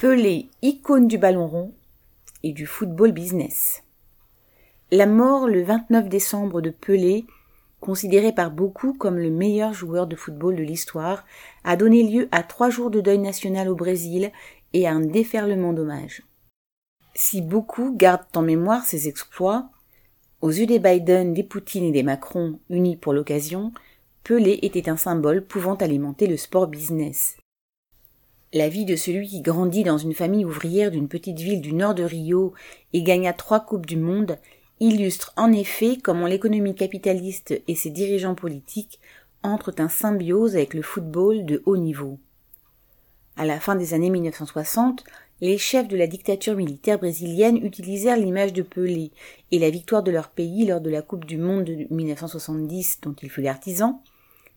Pelé, icône du ballon rond et du football business. La mort le 29 décembre de Pelé, considéré par beaucoup comme le meilleur joueur de football de l'histoire, a donné lieu à trois jours de deuil national au Brésil et à un déferlement d'hommages. Si beaucoup gardent en mémoire ses exploits, aux yeux des Biden, des Poutine et des Macron, unis pour l'occasion, Pelé était un symbole pouvant alimenter le sport business. La vie de celui qui grandit dans une famille ouvrière d'une petite ville du nord de Rio et gagna trois coupes du monde illustre en effet comment l'économie capitaliste et ses dirigeants politiques entrent en symbiose avec le football de haut niveau. À la fin des années 1960, les chefs de la dictature militaire brésilienne utilisèrent l'image de Pelé et la victoire de leur pays lors de la Coupe du Monde de 1970 dont il fut l'artisan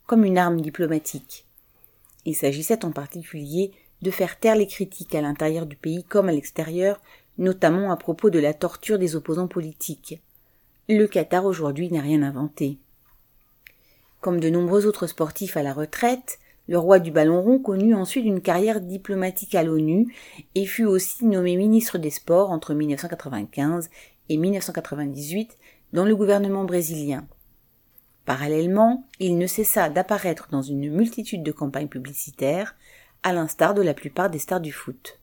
comme une arme diplomatique. Il s'agissait en particulier de faire taire les critiques à l'intérieur du pays comme à l'extérieur, notamment à propos de la torture des opposants politiques. Le Qatar aujourd'hui n'a rien inventé. Comme de nombreux autres sportifs à la retraite, le roi du ballon rond connut ensuite une carrière diplomatique à l'ONU et fut aussi nommé ministre des Sports entre 1995 et 1998 dans le gouvernement brésilien. Parallèlement, il ne cessa d'apparaître dans une multitude de campagnes publicitaires, à l'instar de la plupart des stars du foot.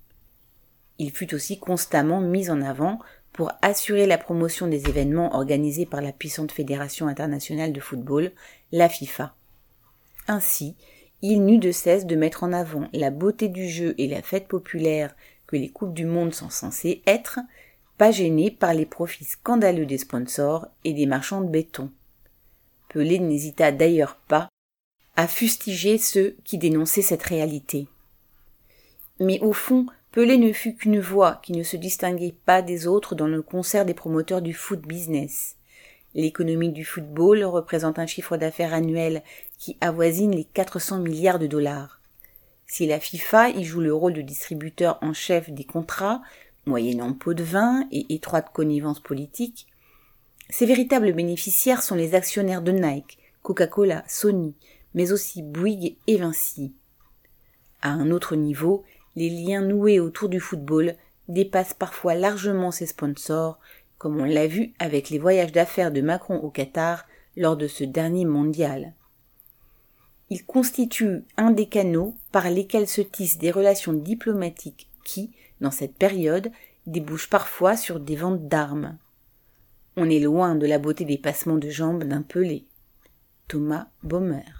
Il fut aussi constamment mis en avant pour assurer la promotion des événements organisés par la puissante Fédération internationale de football, la FIFA. Ainsi, il n'eut de cesse de mettre en avant la beauté du jeu et la fête populaire que les Coupes du Monde sont censées être, pas gêné par les profits scandaleux des sponsors et des marchands de béton. Pelé n'hésita d'ailleurs pas à fustiger ceux qui dénonçaient cette réalité. Mais au fond, Pelé ne fut qu'une voix qui ne se distinguait pas des autres dans le concert des promoteurs du foot business. L'économie du football représente un chiffre d'affaires annuel qui avoisine les 400 milliards de dollars. Si la FIFA y joue le rôle de distributeur en chef des contrats, moyennant pot de vin et étroite connivence politique, ses véritables bénéficiaires sont les actionnaires de Nike, Coca-Cola, Sony, mais aussi Bouygues et Vinci. À un autre niveau, les liens noués autour du football dépassent parfois largement ses sponsors, comme on l'a vu avec les voyages d'affaires de Macron au Qatar lors de ce dernier mondial. Il constitue un des canaux par lesquels se tissent des relations diplomatiques qui, dans cette période, débouchent parfois sur des ventes d'armes. On est loin de la beauté des passements de jambes d'un pelé. Thomas Baumer.